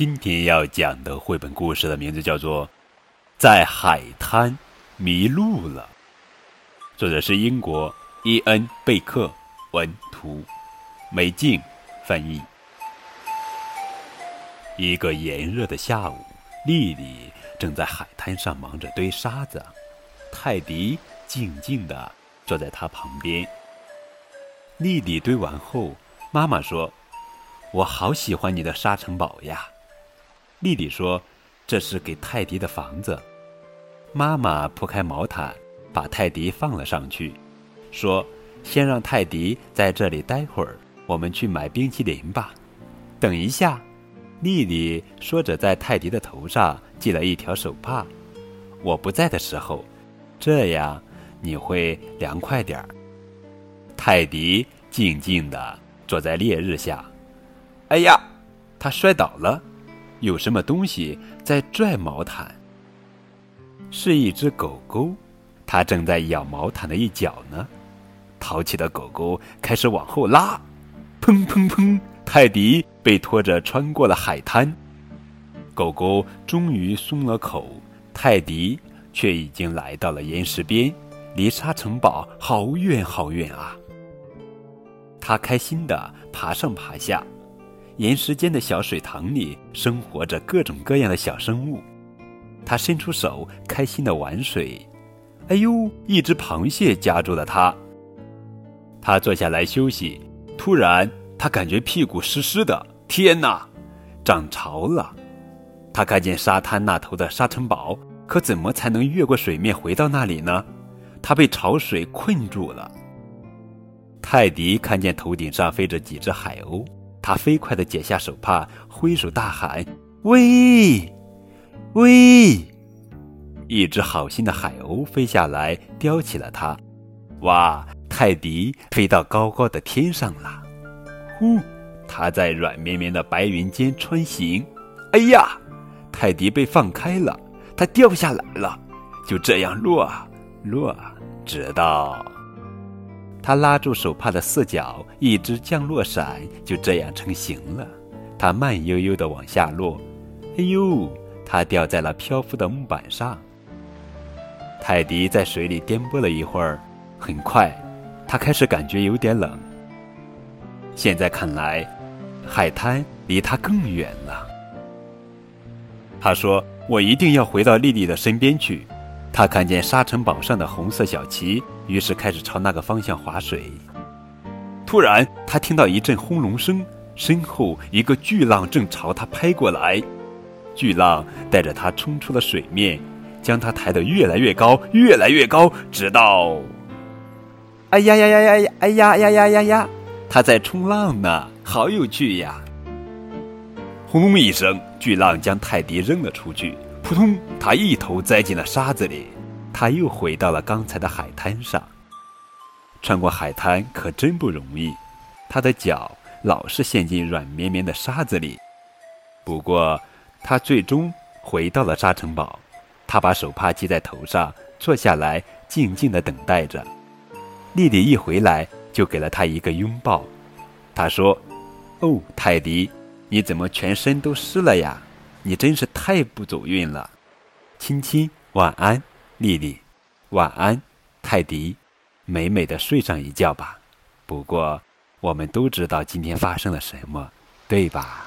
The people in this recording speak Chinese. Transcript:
今天要讲的绘本故事的名字叫做《在海滩迷路了》，作者是英国伊恩·贝克文图，美静翻译。一个炎热的下午，丽丽正在海滩上忙着堆沙子，泰迪静静地坐在她旁边。丽丽堆完后，妈妈说：“我好喜欢你的沙城堡呀。”丽丽说：“这是给泰迪的房子。”妈妈铺开毛毯，把泰迪放了上去，说：“先让泰迪在这里待会儿，我们去买冰淇淋吧。”等一下，丽丽说着，在泰迪的头上系了一条手帕。我不在的时候，这样你会凉快点儿。泰迪静静地坐在烈日下。哎呀，他摔倒了。有什么东西在拽毛毯？是一只狗狗，它正在咬毛毯的一角呢。淘气的狗狗开始往后拉，砰砰砰！泰迪被拖着穿过了海滩。狗狗终于松了口，泰迪却已经来到了岩石边，离沙城堡好远好远啊！他开心地爬上爬下。岩石间的小水塘里生活着各种各样的小生物，他伸出手，开心的玩水。哎呦，一只螃蟹夹住了他。他坐下来休息，突然他感觉屁股湿湿的。天哪，涨潮了！他看见沙滩那头的沙尘堡，可怎么才能越过水面回到那里呢？他被潮水困住了。泰迪看见头顶上飞着几只海鸥。他飞快地解下手帕，挥手大喊：“喂，喂！”一只好心的海鸥飞下来，叼起了它。哇！泰迪飞到高高的天上了。呼！他在软绵绵的白云间穿行。哎呀！泰迪被放开了，它掉下来了。就这样落啊，落啊，直到……他拉住手帕的四角，一只降落伞就这样成型了。它慢悠悠地往下落，哎呦！它掉在了漂浮的木板上。泰迪在水里颠簸了一会儿，很快，他开始感觉有点冷。现在看来，海滩离他更远了。他说：“我一定要回到丽丽的身边去。”他看见沙尘堡上的红色小旗，于是开始朝那个方向划水。突然，他听到一阵轰隆声，身后一个巨浪正朝他拍过来。巨浪带着他冲出了水面，将他抬得越来越高，越来越高，直到……哎呀呀呀呀呀！哎呀呀呀呀呀！他在冲浪呢，好有趣呀！轰隆一声，巨浪将泰迪扔了出去。扑通！他一头栽进了沙子里，他又回到了刚才的海滩上。穿过海滩可真不容易，他的脚老是陷进软绵绵的沙子里。不过，他最终回到了沙城堡。他把手帕系在头上，坐下来，静静地等待着。丽丽一回来就给了他一个拥抱。他说：“哦，泰迪，你怎么全身都湿了呀？”你真是太不走运了，亲亲，晚安，丽丽，晚安，泰迪，美美的睡上一觉吧。不过，我们都知道今天发生了什么，对吧？